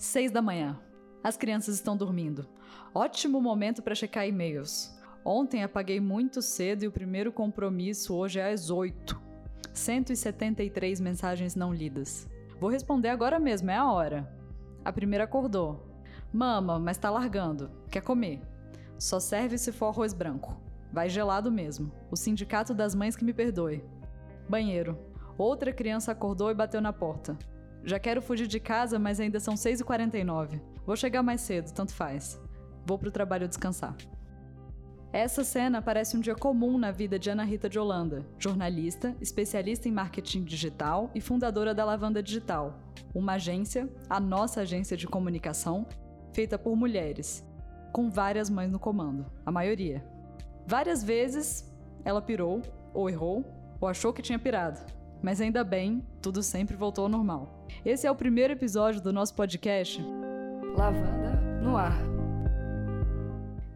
Seis da manhã. As crianças estão dormindo. Ótimo momento para checar e-mails. Ontem apaguei muito cedo e o primeiro compromisso hoje é às 8. 173 mensagens não lidas. Vou responder agora mesmo, é a hora. A primeira acordou. Mama, mas tá largando. Quer comer? Só serve se for arroz branco. Vai gelado mesmo. O sindicato das mães que me perdoe. Banheiro. Outra criança acordou e bateu na porta. Já quero fugir de casa, mas ainda são 6h49. Vou chegar mais cedo, tanto faz. Vou pro trabalho descansar. Essa cena parece um dia comum na vida de Ana Rita de Holanda, jornalista, especialista em marketing digital e fundadora da Lavanda Digital, uma agência, a nossa agência de comunicação, feita por mulheres, com várias mães no comando, a maioria. Várias vezes ela pirou, ou errou, ou achou que tinha pirado, mas ainda bem, tudo sempre voltou ao normal. Esse é o primeiro episódio do nosso podcast Lavanda no Ar.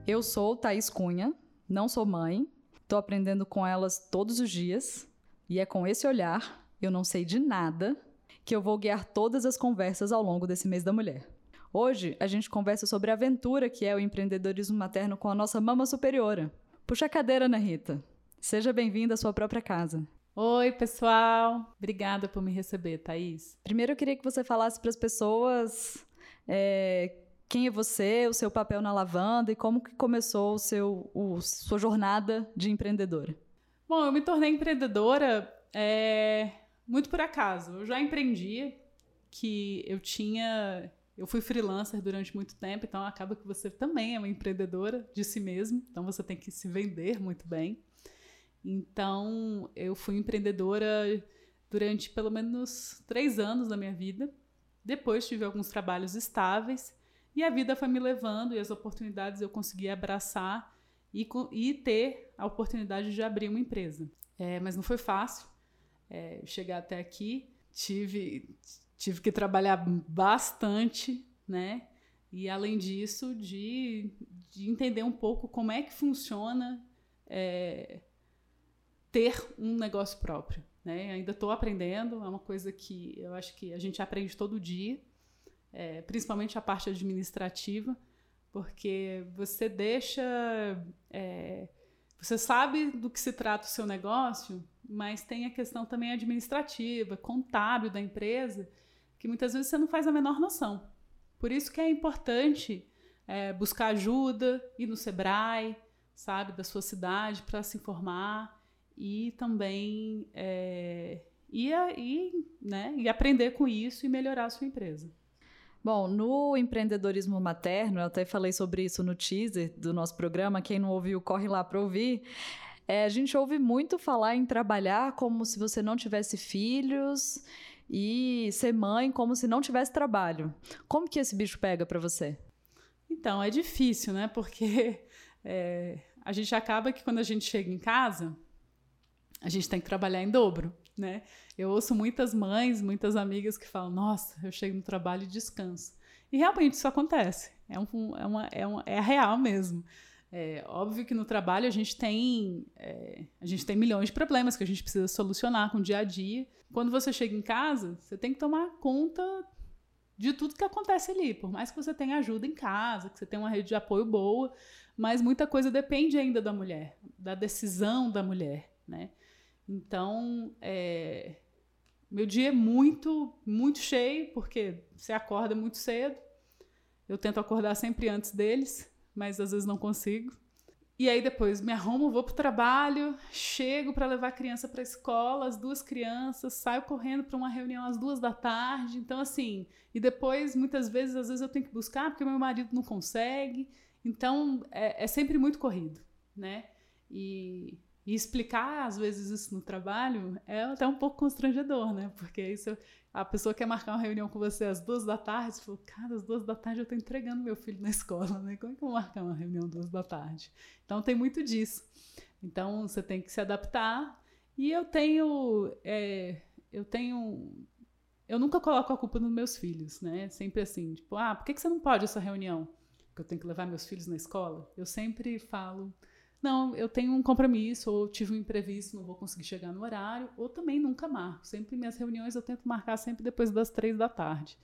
Eu sou Thaís Cunha, não sou mãe, tô aprendendo com elas todos os dias, e é com esse olhar, eu não sei de nada, que eu vou guiar todas as conversas ao longo desse mês da mulher. Hoje a gente conversa sobre a aventura que é o empreendedorismo materno com a nossa mama superiora. Puxa a cadeira, Ana Rita. Seja bem-vinda à sua própria casa. Oi, pessoal. Obrigada por me receber, Thaís. Primeiro eu queria que você falasse para as pessoas é, quem é você, o seu papel na lavanda e como que começou o seu, o, sua jornada de empreendedora. Bom, eu me tornei empreendedora é, muito por acaso. Eu já empreendia, que eu tinha. Eu fui freelancer durante muito tempo, então acaba que você também é uma empreendedora de si mesmo, então você tem que se vender muito bem. Então, eu fui empreendedora durante pelo menos três anos da minha vida. Depois tive alguns trabalhos estáveis e a vida foi me levando e as oportunidades eu consegui abraçar e, e ter a oportunidade de abrir uma empresa. É, mas não foi fácil é, chegar até aqui. Tive, tive que trabalhar bastante, né? E além disso, de, de entender um pouco como é que funciona é, ter um negócio próprio. Né? Ainda estou aprendendo, é uma coisa que eu acho que a gente aprende todo dia, é, principalmente a parte administrativa, porque você deixa. É, você sabe do que se trata o seu negócio, mas tem a questão também administrativa, contábil da empresa, que muitas vezes você não faz a menor noção. Por isso que é importante é, buscar ajuda, ir no Sebrae, sabe, da sua cidade para se informar e também é, e, e, né, e aprender com isso e melhorar a sua empresa. Bom, no empreendedorismo materno, eu até falei sobre isso no teaser do nosso programa. Quem não ouviu, corre lá para ouvir. É, a gente ouve muito falar em trabalhar como se você não tivesse filhos e ser mãe como se não tivesse trabalho. Como que esse bicho pega para você? Então, é difícil, né? Porque é, a gente acaba que quando a gente chega em casa, a gente tem que trabalhar em dobro, né? Eu ouço muitas mães, muitas amigas que falam: Nossa, eu chego no trabalho e descanso. E realmente isso acontece. É, um, é, uma, é, uma, é real mesmo. É óbvio que no trabalho a gente tem é, a gente tem milhões de problemas que a gente precisa solucionar com o dia a dia. Quando você chega em casa, você tem que tomar conta de tudo que acontece ali. Por mais que você tenha ajuda em casa, que você tenha uma rede de apoio boa, mas muita coisa depende ainda da mulher, da decisão da mulher, né? Então, é, meu dia é muito, muito cheio, porque você acorda muito cedo. Eu tento acordar sempre antes deles, mas às vezes não consigo. E aí depois me arrumo, vou pro trabalho, chego para levar a criança para a escola, as duas crianças, saio correndo para uma reunião às duas da tarde. Então assim, e depois muitas vezes, às vezes eu tenho que buscar porque meu marido não consegue. Então é, é sempre muito corrido, né? E e explicar, às vezes, isso no trabalho é até um pouco constrangedor, né? Porque isso, a pessoa quer marcar uma reunião com você às duas da tarde, você falou, cara, às duas da tarde eu estou entregando meu filho na escola, né? Como é que eu vou marcar uma reunião às duas da tarde? Então tem muito disso. Então você tem que se adaptar. E eu tenho. É, eu tenho. Eu nunca coloco a culpa nos meus filhos, né? Sempre assim, tipo, ah, por que, que você não pode essa reunião? Porque eu tenho que levar meus filhos na escola? Eu sempre falo não, eu tenho um compromisso, ou tive um imprevisto, não vou conseguir chegar no horário, ou também nunca marco. Sempre minhas reuniões eu tento marcar sempre depois das três da tarde.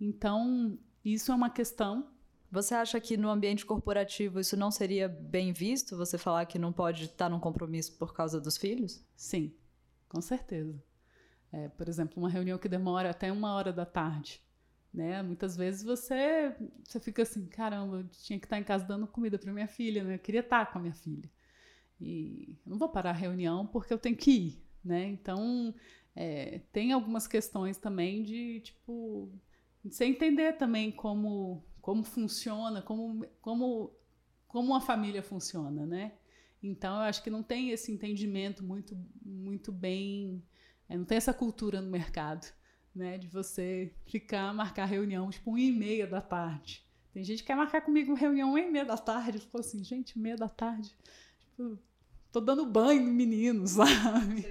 Então, Isso é uma questão. Você acha que no ambiente corporativo isso não seria bem visto? Você falar que não pode estar num compromisso por causa dos filhos? Sim, com certeza. É, por exemplo, uma reunião que demora até uma hora da tarde. Né? Muitas vezes você, você fica assim, caramba, eu tinha que estar em casa dando comida para minha filha, né? Eu queria estar com a minha filha. E não vou parar a reunião porque eu tenho que ir, né? Então, é, tem algumas questões também de, tipo, você entender também como, como funciona, como, como, como uma família funciona, né? Então, eu acho que não tem esse entendimento muito, muito bem, é, não tem essa cultura no mercado, né? De você ficar, marcar reunião, tipo, uma e meia da tarde. Tem gente que quer marcar comigo reunião uma e meia da tarde. Ficou assim, gente, meia da tarde. Tipo, tô dando banho no menino, sabe?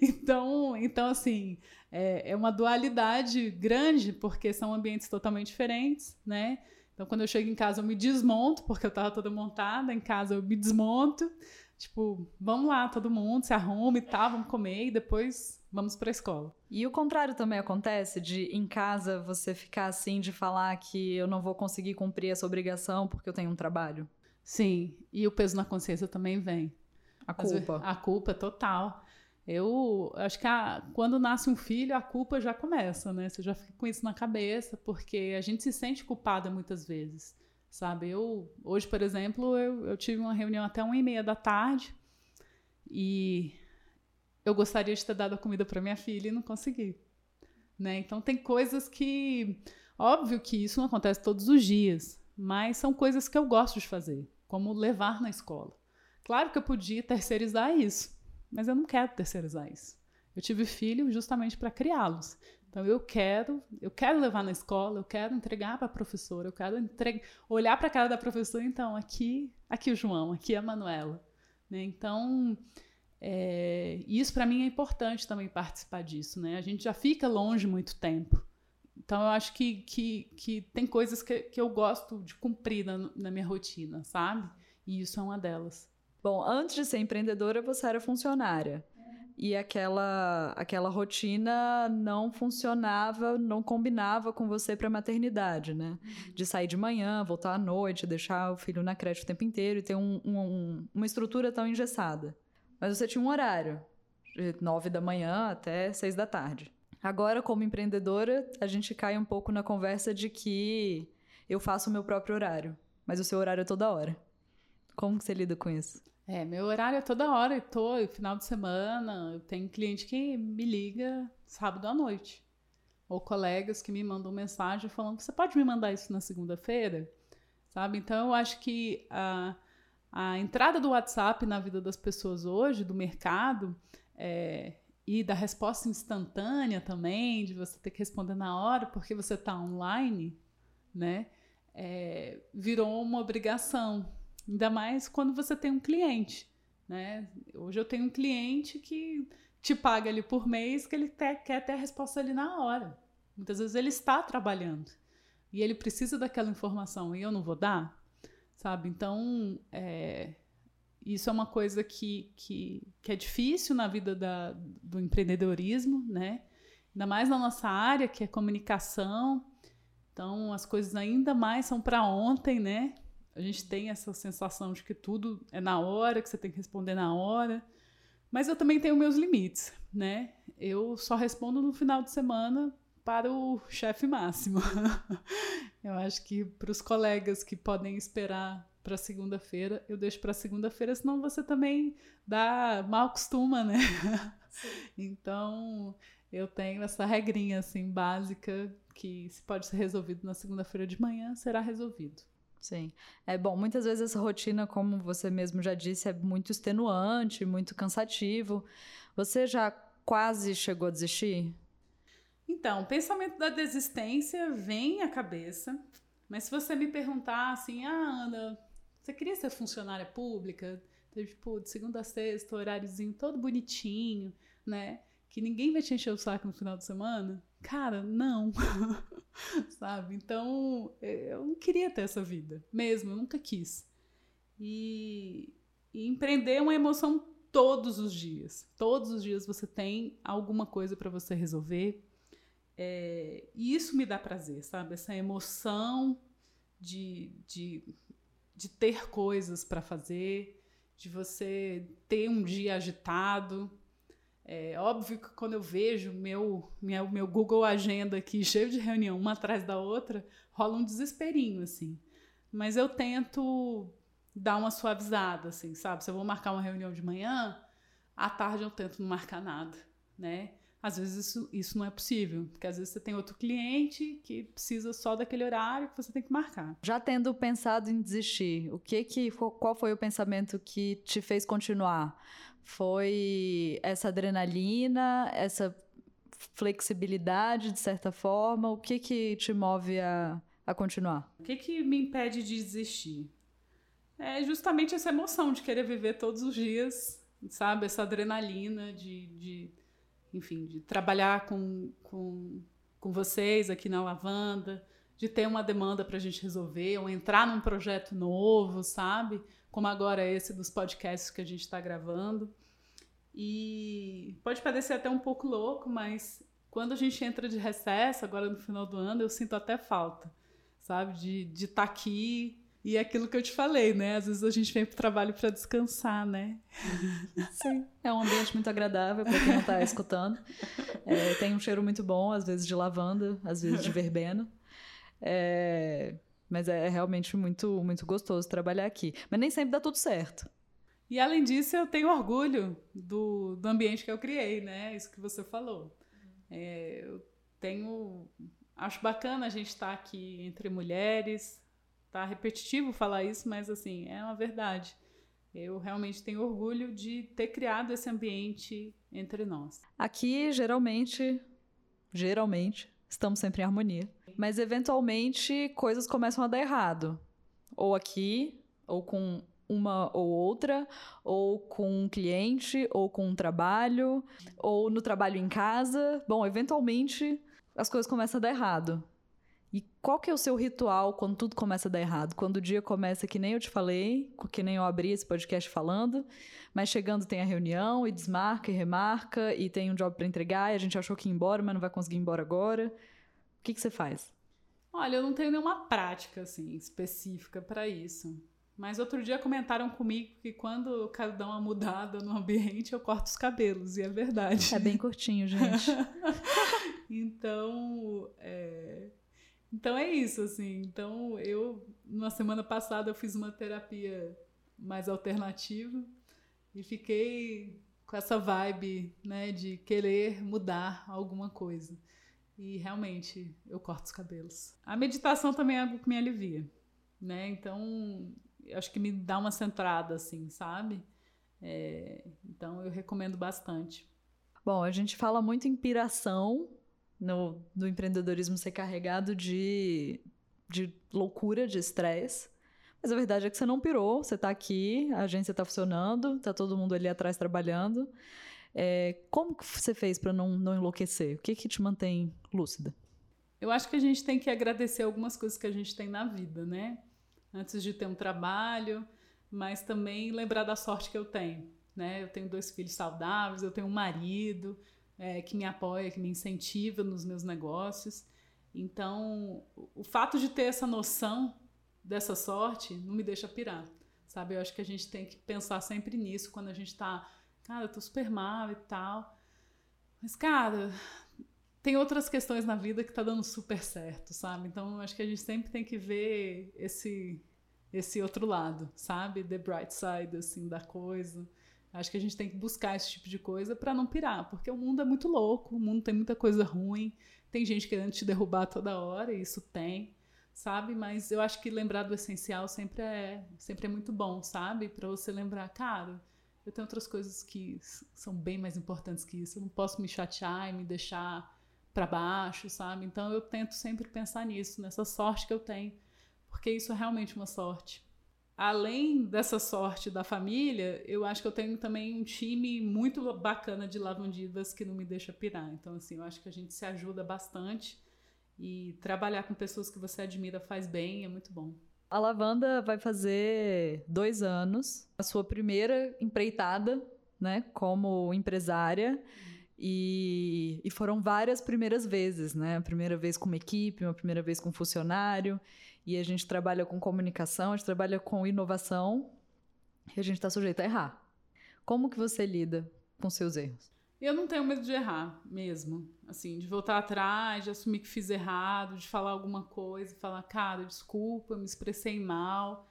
Então, então assim, é, é uma dualidade grande, porque são ambientes totalmente diferentes, né? Então, quando eu chego em casa, eu me desmonto, porque eu tava toda montada. Em casa, eu me desmonto. Tipo, vamos lá, todo mundo se arruma e tal, vamos comer e depois vamos para a escola. E o contrário também acontece de em casa você ficar assim de falar que eu não vou conseguir cumprir essa obrigação porque eu tenho um trabalho. Sim, e o peso na consciência também vem. A culpa. a culpa é total. Eu acho que a, quando nasce um filho, a culpa já começa, né? Você já fica com isso na cabeça, porque a gente se sente culpada muitas vezes, sabe? Eu, hoje, por exemplo, eu, eu tive uma reunião até uma e meia da tarde e eu gostaria de ter dado a comida para minha filha e não consegui, né? Então tem coisas que, óbvio que isso não acontece todos os dias, mas são coisas que eu gosto de fazer, como levar na escola. Claro que eu podia terceirizar isso, mas eu não quero terceirizar isso. Eu tive filho justamente para criá-los. Então eu quero, eu quero levar na escola, eu quero entregar para a professora, eu quero entregar, olhar para a cara da professora, então aqui, aqui o João, aqui a Manuela, né? Então é, isso para mim é importante também participar disso, né? A gente já fica longe muito tempo. Então eu acho que, que, que tem coisas que, que eu gosto de cumprir na, na minha rotina, sabe? E isso é uma delas. Bom, antes de ser empreendedora, você era funcionária. E aquela, aquela rotina não funcionava, não combinava com você para maternidade, né? De sair de manhã, voltar à noite, deixar o filho na creche o tempo inteiro e ter um, um, uma estrutura tão engessada. Mas você tinha um horário, de nove da manhã até seis da tarde. Agora, como empreendedora, a gente cai um pouco na conversa de que eu faço o meu próprio horário, mas o seu horário é toda hora. Como que você lida com isso? É, meu horário é toda hora, eu tô final de semana, eu tenho cliente que me liga sábado à noite. Ou colegas que me mandam mensagem falando, você pode me mandar isso na segunda-feira? Sabe? Então eu acho que a, a entrada do WhatsApp na vida das pessoas hoje, do mercado, é, e da resposta instantânea também, de você ter que responder na hora porque você está online, né? É, virou uma obrigação. Ainda mais quando você tem um cliente, né? Hoje eu tenho um cliente que te paga ali por mês que ele quer ter a resposta ali na hora. Muitas vezes ele está trabalhando e ele precisa daquela informação e eu não vou dar, sabe? Então, é, isso é uma coisa que, que, que é difícil na vida da, do empreendedorismo, né? Ainda mais na nossa área, que é comunicação. Então, as coisas ainda mais são para ontem, né? A gente tem essa sensação de que tudo é na hora, que você tem que responder na hora. Mas eu também tenho meus limites, né? Eu só respondo no final de semana para o chefe máximo. eu acho que para os colegas que podem esperar para segunda-feira, eu deixo para segunda-feira, senão você também dá mal costuma, né? Sim. Então, eu tenho essa regrinha assim básica que se pode ser resolvido na segunda-feira de manhã, será resolvido. Sim. É bom, muitas vezes essa rotina, como você mesmo já disse, é muito extenuante, muito cansativo. Você já quase chegou a desistir? Então, pensamento da desistência vem à cabeça, mas se você me perguntar assim, ah, Ana, você queria ser funcionária pública? Tipo, de segunda a sexta, horáriozinho todo bonitinho, né? Que ninguém vai te encher o saco no final de semana? Cara, não. Sabe? Então, eu não queria ter essa vida, mesmo, eu nunca quis. E, e empreender é uma emoção todos os dias. Todos os dias você tem alguma coisa para você resolver. É, e isso me dá prazer, sabe? Essa emoção de, de, de ter coisas para fazer, de você ter um dia agitado. É óbvio que quando eu vejo meu, minha, meu Google Agenda aqui cheio de reunião, uma atrás da outra, rola um desesperinho, assim. Mas eu tento dar uma suavizada, assim, sabe? Se eu vou marcar uma reunião de manhã, à tarde eu tento não marcar nada, né? Às vezes isso, isso não é possível, porque às vezes você tem outro cliente que precisa só daquele horário que você tem que marcar. Já tendo pensado em desistir, o que que qual foi o pensamento que te fez continuar? Foi essa adrenalina, essa flexibilidade de certa forma? O que que te move a, a continuar? O que que me impede de desistir? É justamente essa emoção de querer viver todos os dias, sabe? Essa adrenalina de, de enfim, de trabalhar com, com, com vocês aqui na Lavanda, de ter uma demanda para a gente resolver, ou entrar num projeto novo, sabe? Como agora esse dos podcasts que a gente está gravando. E pode parecer até um pouco louco, mas quando a gente entra de recesso, agora no final do ano, eu sinto até falta, sabe? De estar de tá aqui e é aquilo que eu te falei, né? Às vezes a gente vem para o trabalho para descansar, né? Sim. É um ambiente muito agradável para quem não está escutando. É, tem um cheiro muito bom, às vezes de lavanda, às vezes de verbena. É, mas é realmente muito, muito gostoso trabalhar aqui. Mas nem sempre dá tudo certo. E além disso, eu tenho orgulho do, do ambiente que eu criei, né? Isso que você falou. É, eu tenho. Acho bacana a gente estar tá aqui entre mulheres, Tá repetitivo falar isso, mas assim, é uma verdade. Eu realmente tenho orgulho de ter criado esse ambiente entre nós. Aqui, geralmente, geralmente, estamos sempre em harmonia. Mas eventualmente coisas começam a dar errado. Ou aqui, ou com uma ou outra, ou com um cliente, ou com um trabalho, ou no trabalho em casa. Bom, eventualmente as coisas começam a dar errado. Qual que é o seu ritual quando tudo começa a dar errado? Quando o dia começa que nem eu te falei, que nem eu abri esse podcast falando, mas chegando tem a reunião e desmarca e remarca e tem um job para entregar e a gente achou que ia embora, mas não vai conseguir ir embora agora. O que, que você faz? Olha, eu não tenho nenhuma prática assim específica para isso. Mas outro dia comentaram comigo que quando eu quero dar uma mudada no ambiente, eu corto os cabelos, e é verdade. É bem curtinho, gente. então, é, então é isso, assim. Então eu, na semana passada, eu fiz uma terapia mais alternativa e fiquei com essa vibe, né, de querer mudar alguma coisa. E realmente eu corto os cabelos. A meditação também é algo que me alivia, né? Então acho que me dá uma centrada, assim, sabe? É, então eu recomendo bastante. Bom, a gente fala muito em piração no, no empreendedorismo ser carregado de, de loucura, de estresse. Mas a verdade é que você não pirou, você está aqui, a agência está funcionando, está todo mundo ali atrás trabalhando. É, como que você fez para não, não enlouquecer? O que, que te mantém lúcida? Eu acho que a gente tem que agradecer algumas coisas que a gente tem na vida, né? Antes de ter um trabalho, mas também lembrar da sorte que eu tenho, né? Eu tenho dois filhos saudáveis, eu tenho um marido, é, que me apoia, que me incentiva nos meus negócios. Então, o fato de ter essa noção dessa sorte não me deixa pirar, sabe? Eu acho que a gente tem que pensar sempre nisso quando a gente tá, cara, eu tô super mal e tal. Mas, cara, tem outras questões na vida que tá dando super certo, sabe? Então, eu acho que a gente sempre tem que ver esse esse outro lado, sabe? The bright side assim da coisa. Acho que a gente tem que buscar esse tipo de coisa para não pirar, porque o mundo é muito louco, o mundo tem muita coisa ruim, tem gente querendo te derrubar toda hora, e isso tem, sabe? Mas eu acho que lembrar do essencial sempre é, sempre é muito bom, sabe? Para você lembrar, cara, eu tenho outras coisas que são bem mais importantes que isso, eu não posso me chatear e me deixar para baixo, sabe? Então eu tento sempre pensar nisso, nessa sorte que eu tenho, porque isso é realmente uma sorte além dessa sorte da família, eu acho que eu tenho também um time muito bacana de lavandivas que não me deixa pirar. Então, assim, eu acho que a gente se ajuda bastante e trabalhar com pessoas que você admira faz bem, é muito bom. A Lavanda vai fazer dois anos, a sua primeira empreitada, né, como empresária. E, e, foram várias primeiras vezes, né? A primeira vez com uma equipe, uma primeira vez com um funcionário. E a gente trabalha com comunicação, a gente trabalha com inovação. E a gente está sujeito a errar. Como que você lida com seus erros? Eu não tenho medo de errar mesmo. Assim, de voltar atrás, de assumir que fiz errado, de falar alguma coisa, falar, cara, desculpa, me expressei mal.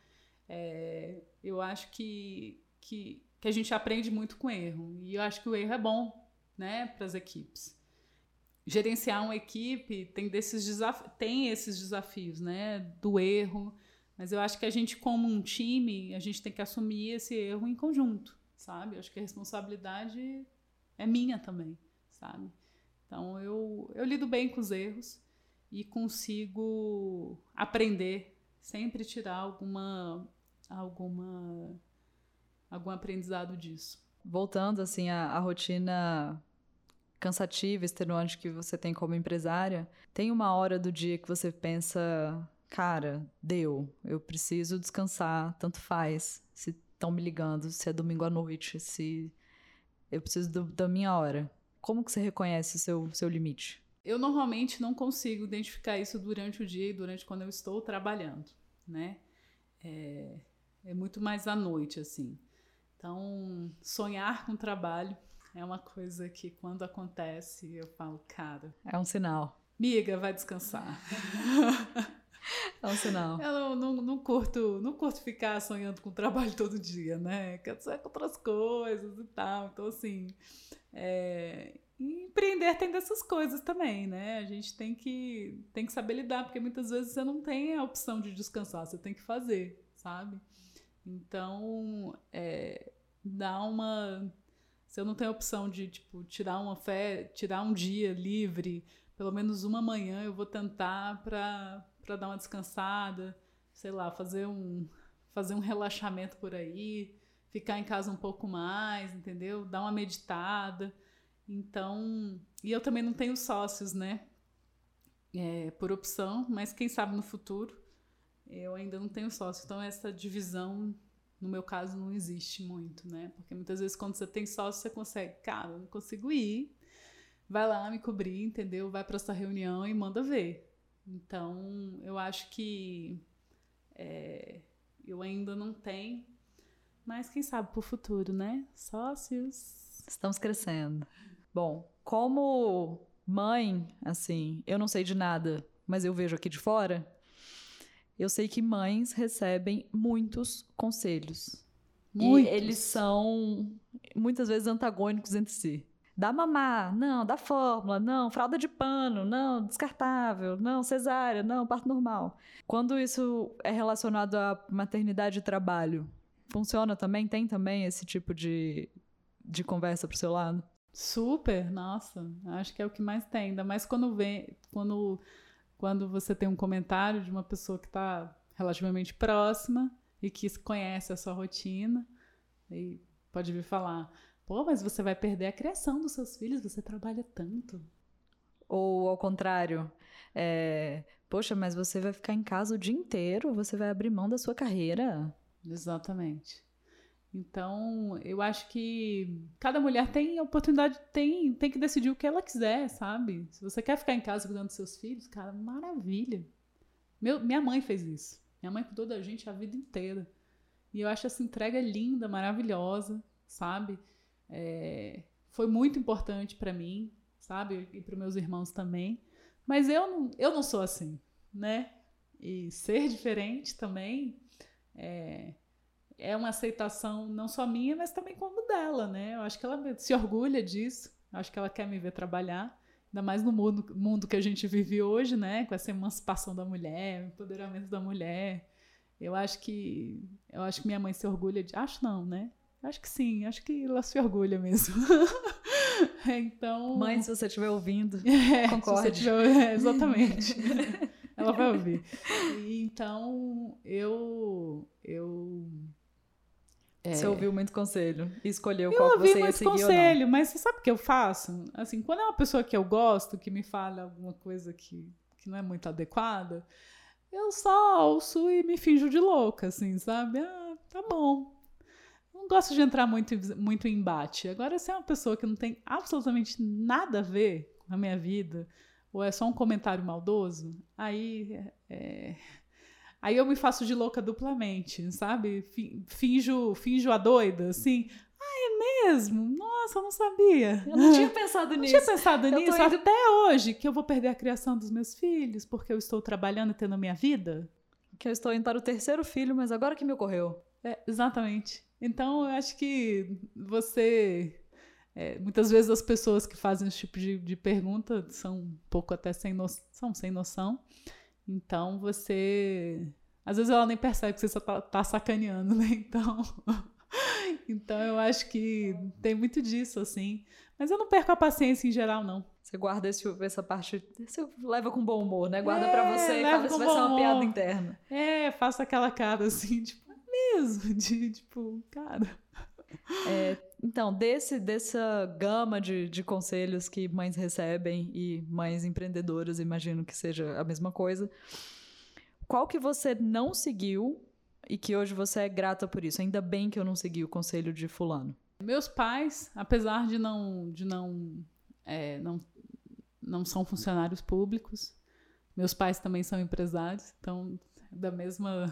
É, eu acho que, que, que a gente aprende muito com erro. E eu acho que o erro é bom né, para as equipes. Gerenciar uma equipe tem, desses tem esses desafios né, do erro, mas eu acho que a gente, como um time, a gente tem que assumir esse erro em conjunto, sabe? Eu acho que a responsabilidade é minha também, sabe? Então eu, eu lido bem com os erros e consigo aprender, sempre tirar alguma alguma algum aprendizado disso. Voltando assim à, à rotina cansativa, extenuante que você tem como empresária, tem uma hora do dia que você pensa, cara, deu, eu preciso descansar, tanto faz, se estão me ligando, se é domingo à noite, se eu preciso do, da minha hora. Como que você reconhece seu, seu limite? Eu normalmente não consigo identificar isso durante o dia e durante quando eu estou trabalhando, né? É, é muito mais à noite, assim. Então, sonhar com trabalho é uma coisa que quando acontece eu falo, cara. É um sinal. Miga, vai descansar. É um sinal. Eu não, não, não, curto, não curto ficar sonhando com trabalho todo dia, né? Quero sonhar com outras coisas e tal. Então, assim, é... empreender tem dessas coisas também, né? A gente tem que, tem que saber lidar, porque muitas vezes você não tem a opção de descansar, você tem que fazer, sabe? Então, é, dá uma. Se eu não tenho opção de, tipo, tirar uma fé, tirar um dia livre, pelo menos uma manhã eu vou tentar para dar uma descansada, sei lá, fazer um, fazer um relaxamento por aí, ficar em casa um pouco mais, entendeu? Dar uma meditada. Então, e eu também não tenho sócios, né? É, por opção, mas quem sabe no futuro eu ainda não tenho sócio, então essa divisão, no meu caso, não existe muito, né? Porque muitas vezes quando você tem sócio, você consegue, cara, não consigo ir, vai lá me cobrir, entendeu? Vai para essa reunião e manda ver. Então, eu acho que é, eu ainda não tenho, mas quem sabe para o futuro, né? Sócios. Estamos crescendo. Bom, como mãe, assim, eu não sei de nada, mas eu vejo aqui de fora, eu sei que mães recebem muitos conselhos. Muitos. E eles são muitas vezes antagônicos entre si. Dá mamar, não, dá fórmula, não, fralda de pano, não, descartável, não, cesárea, não, parto normal. Quando isso é relacionado à maternidade e trabalho, funciona também? Tem também esse tipo de, de conversa pro seu lado? Super, nossa, acho que é o que mais tem, ainda mais quando vem, quando quando você tem um comentário de uma pessoa que está relativamente próxima e que conhece a sua rotina e pode vir falar: pô, mas você vai perder a criação dos seus filhos, você trabalha tanto. Ou ao contrário, é, poxa, mas você vai ficar em casa o dia inteiro, você vai abrir mão da sua carreira. Exatamente. Então, eu acho que cada mulher tem a oportunidade, tem, tem que decidir o que ela quiser, sabe? Se você quer ficar em casa cuidando dos seus filhos, cara, maravilha. Meu, minha mãe fez isso. Minha mãe cuidou da gente a vida inteira. E eu acho essa entrega linda, maravilhosa, sabe? É, foi muito importante para mim, sabe? E para meus irmãos também. Mas eu não, eu não sou assim, né? E ser diferente também é, é uma aceitação não só minha, mas também como dela, né? Eu acho que ela se orgulha disso. Eu acho que ela quer me ver trabalhar, ainda mais no mundo, mundo que a gente vive hoje, né? Com essa emancipação da mulher, empoderamento da mulher. Eu acho que eu acho que minha mãe se orgulha de, acho não, né? Acho que sim, acho que ela se orgulha mesmo. então, mãe, se você estiver ouvindo, é, concorde. Tiver, é, exatamente. ela vai ouvir. Então, eu eu é. Você ouviu muito conselho e escolheu eu qual você ia seguir conselho, mas você sabe o que eu faço? Assim, quando é uma pessoa que eu gosto, que me fala alguma coisa que, que não é muito adequada, eu só ouço e me finjo de louca, assim, sabe? Ah, tá bom. Não gosto de entrar muito, muito em embate. Agora, se é uma pessoa que não tem absolutamente nada a ver com a minha vida, ou é só um comentário maldoso, aí é, aí eu me faço de louca duplamente, sabe? Finjo, finjo a doida, assim. Ah, é mesmo? Nossa, eu não sabia. Eu não tinha pensado nisso. Não tinha pensado eu nisso indo... até hoje, que eu vou perder a criação dos meus filhos porque eu estou trabalhando e tendo a minha vida. Que eu estou indo para o terceiro filho, mas agora que me ocorreu. É, exatamente. Então, eu acho que você. É, muitas vezes as pessoas que fazem esse tipo de, de pergunta são um pouco até sem, no, são sem noção. Então, você. Às vezes ela nem percebe que você só tá, tá sacaneando, né? Então. então, eu acho que tem muito disso, assim. Mas eu não perco a paciência em geral, não. Você guarda esse, essa parte. Você leva com bom humor, né? Guarda é, pra você e fala, isso vai ser uma piada interna. É, faço aquela cara assim, tipo, mesmo, de tipo, cara. É, então, desse, dessa gama de, de conselhos que mães recebem e mães empreendedoras, imagino que seja a mesma coisa, qual que você não seguiu e que hoje você é grata por isso? Ainda bem que eu não segui o conselho de fulano. Meus pais, apesar de não, de não, é, não, não são funcionários públicos, meus pais também são empresários, então da mesma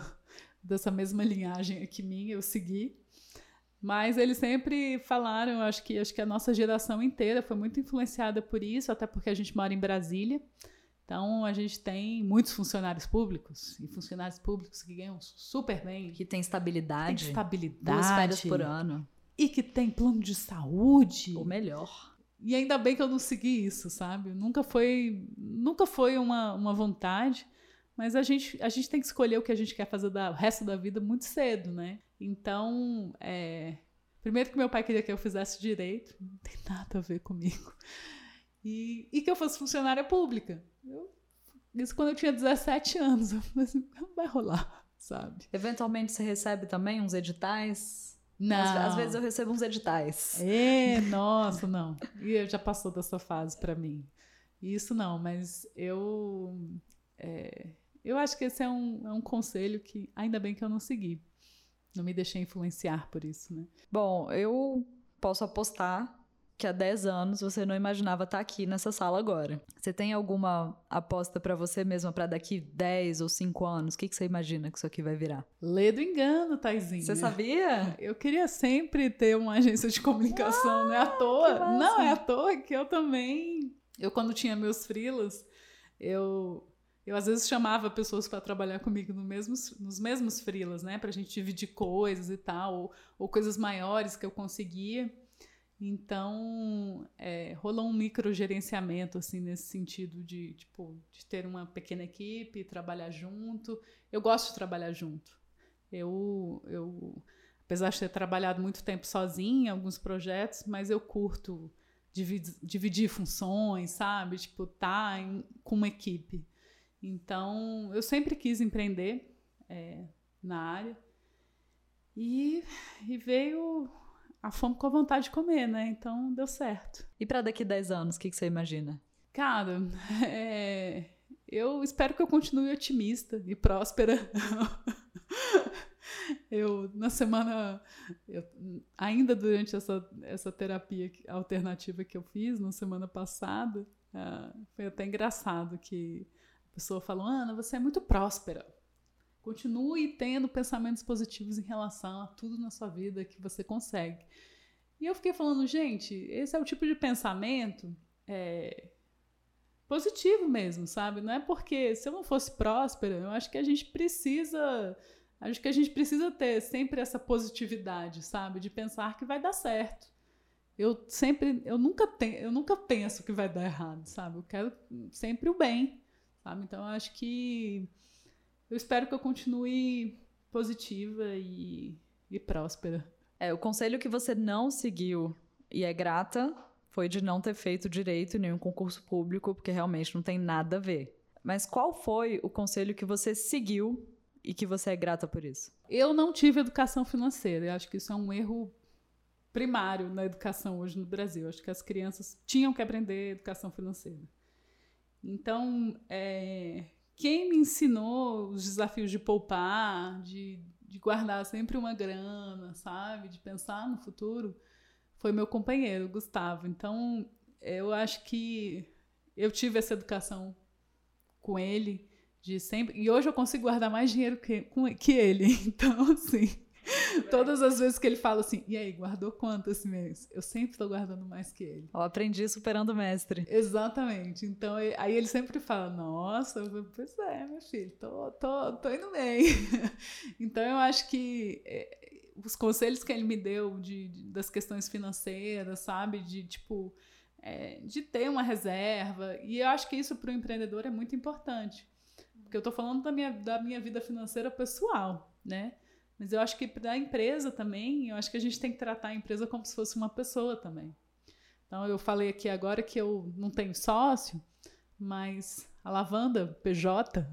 dessa mesma linhagem aqui minha, eu segui. Mas eles sempre falaram, acho que acho que a nossa geração inteira foi muito influenciada por isso, até porque a gente mora em Brasília. Então a gente tem muitos funcionários públicos e funcionários públicos que ganham super bem, que tem estabilidade, tem estabilidade, duas férias por ano e que tem plano de saúde, ou melhor. E ainda bem que eu não segui isso, sabe? Nunca foi, nunca foi uma, uma vontade. Mas a gente, a gente tem que escolher o que a gente quer fazer o resto da vida muito cedo, né? Então, é, primeiro que meu pai queria que eu fizesse direito, não tem nada a ver comigo. E, e que eu fosse funcionária pública. Eu, isso quando eu tinha 17 anos. Eu falei assim, não vai rolar, sabe? Eventualmente você recebe também uns editais? Não. Às, às, vezes eu recebo uns editais. É, nossa, não. E já passou dessa fase para mim. Isso não, mas eu. É, eu acho que esse é um, é um conselho que ainda bem que eu não segui. Não me deixei influenciar por isso, né? Bom, eu posso apostar que há 10 anos você não imaginava estar aqui nessa sala agora. Você tem alguma aposta para você mesma para daqui 10 ou 5 anos? O que, que você imagina que isso aqui vai virar? Lê do engano, Taizinha. Você sabia? Eu queria sempre ter uma agência de comunicação, ah, não é à toa. Não é à toa que eu também. Eu, quando tinha meus frilas, eu eu às vezes chamava pessoas para trabalhar comigo no mesmos, nos mesmos frilas, né, para a gente dividir coisas e tal, ou, ou, coisas maiores que eu conseguia. Então, é, rolou um microgerenciamento, assim, nesse sentido de, tipo, de ter uma pequena equipe, trabalhar junto. Eu gosto de trabalhar junto. Eu, eu, apesar de ter trabalhado muito tempo sozinha em alguns projetos, mas eu curto dividir, dividir funções, sabe? Tipo, tá com uma equipe. Então, eu sempre quis empreender é, na área. E, e, veio a fome com a vontade de comer, né? Então, deu certo. E para daqui 10 anos, o que, que, você imagina? Cara, é, eu espero que eu continue otimista e próspera. eu, na semana, eu, ainda durante essa, essa terapia alternativa que eu fiz, na semana passada, uh, foi até engraçado que pessoa falou: Ana, você é muito próspera. Continue tendo pensamentos positivos em relação a tudo na sua vida que você consegue. E eu fiquei falando, gente, esse é o tipo de pensamento é, positivo mesmo, sabe? Não é porque se eu não fosse próspera, eu acho que a gente precisa. Acho que a gente precisa ter sempre essa positividade, sabe? De pensar que vai dar certo. Eu sempre, eu nunca tenho, eu nunca penso que vai dar errado, sabe? Eu quero sempre o bem sabe? Então acho que eu espero que eu continue positiva e, e próspera. É, o conselho que você não seguiu e é grata foi de não ter feito direito em nenhum concurso público, porque realmente não tem nada a ver. Mas qual foi o conselho que você seguiu e que você é grata por isso? Eu não tive educação financeira. Eu acho que isso é um erro primário na educação hoje no Brasil. Eu acho que as crianças tinham que aprender educação financeira. Então, é, quem me ensinou os desafios de poupar, de, de guardar sempre uma grana, sabe? De pensar no futuro, foi meu companheiro, Gustavo. Então, eu acho que eu tive essa educação com ele de sempre. E hoje eu consigo guardar mais dinheiro que, que ele. Então, assim. Todas as vezes que ele fala assim, e aí, guardou quanto esse mês? Eu sempre estou guardando mais que ele. Eu aprendi superando o mestre. Exatamente. Então, aí ele sempre fala, nossa, pois é, meu filho, tô, tô, tô indo bem. então, eu acho que é, os conselhos que ele me deu de, de das questões financeiras, sabe? De, tipo, é, de ter uma reserva. E eu acho que isso para o empreendedor é muito importante. Porque eu estou falando da minha, da minha vida financeira pessoal, né? Mas eu acho que para a empresa também, eu acho que a gente tem que tratar a empresa como se fosse uma pessoa também. Então, eu falei aqui agora que eu não tenho sócio, mas a Lavanda PJ,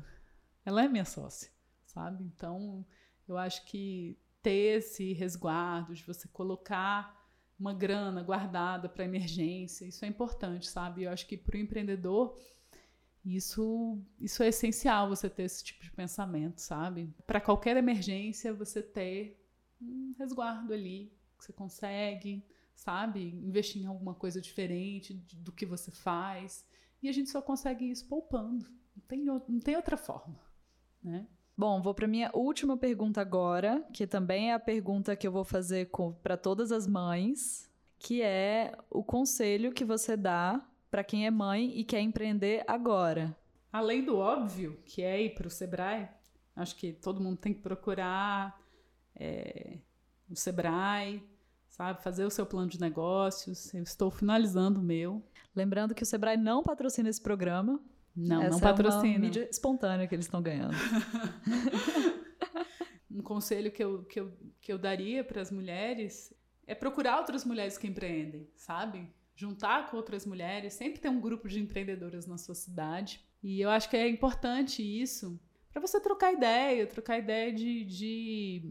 ela é minha sócia, sabe? Então, eu acho que ter esse resguardo de você colocar uma grana guardada para emergência, isso é importante, sabe? Eu acho que para o empreendedor isso, isso é essencial você ter esse tipo de pensamento, sabe? Para qualquer emergência, você ter um resguardo ali que você consegue, sabe? Investir em alguma coisa diferente do que você faz. E a gente só consegue isso poupando. Não tem, não tem outra forma, né? Bom, vou para minha última pergunta agora, que também é a pergunta que eu vou fazer para todas as mães, que é o conselho que você dá para quem é mãe e quer empreender agora? Além do óbvio, que é ir para o Sebrae, acho que todo mundo tem que procurar é, o Sebrae, sabe? Fazer o seu plano de negócios. Eu estou finalizando o meu. Lembrando que o Sebrae não patrocina esse programa. Não, Essa não patrocina. É uma mídia espontânea que eles estão ganhando. um conselho que eu, que eu, que eu daria para as mulheres é procurar outras mulheres que empreendem, sabe? Juntar com outras mulheres, sempre ter um grupo de empreendedoras na sua cidade. E eu acho que é importante isso para você trocar ideia, trocar ideia de, de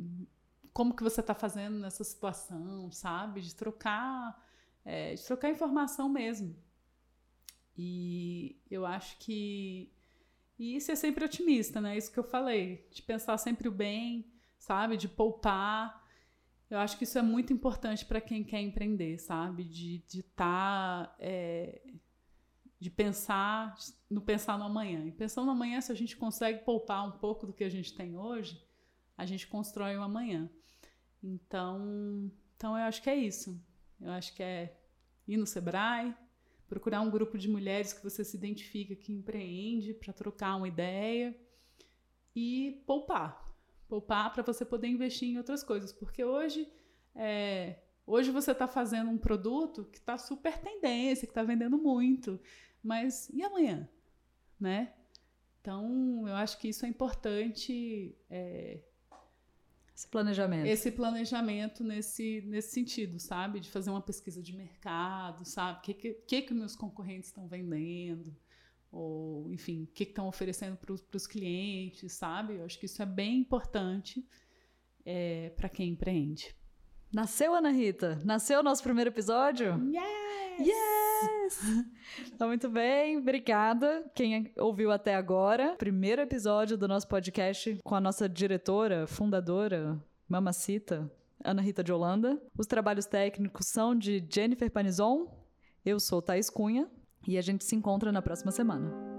como que você está fazendo nessa situação, sabe? De trocar, é, de trocar informação mesmo. E eu acho que e isso é sempre otimista, né? Isso que eu falei, de pensar sempre o bem, sabe? De poupar eu acho que isso é muito importante para quem quer empreender, sabe? De estar. De, tá, é, de pensar no pensar no amanhã. E pensando no amanhã, se a gente consegue poupar um pouco do que a gente tem hoje, a gente constrói o amanhã. Então, então eu acho que é isso. Eu acho que é ir no Sebrae, procurar um grupo de mulheres que você se identifica que empreende para trocar uma ideia e poupar poupar para você poder investir em outras coisas. Porque hoje, é, hoje você está fazendo um produto que está super tendência, que está vendendo muito. Mas e amanhã? Né? Então, eu acho que isso é importante. É, esse planejamento. Esse planejamento nesse, nesse sentido, sabe? De fazer uma pesquisa de mercado, sabe? O que, que, que, que meus concorrentes estão vendendo? Ou enfim, o que estão oferecendo para os clientes, sabe? Eu acho que isso é bem importante é, para quem empreende. Nasceu, Ana Rita? Nasceu o nosso primeiro episódio? Yes! Yes! Tá muito bem, obrigada. Quem ouviu até agora, primeiro episódio do nosso podcast com a nossa diretora, fundadora, mamacita, Ana Rita de Holanda. Os trabalhos técnicos são de Jennifer Panizon. Eu sou Thais Cunha. E a gente se encontra na próxima semana.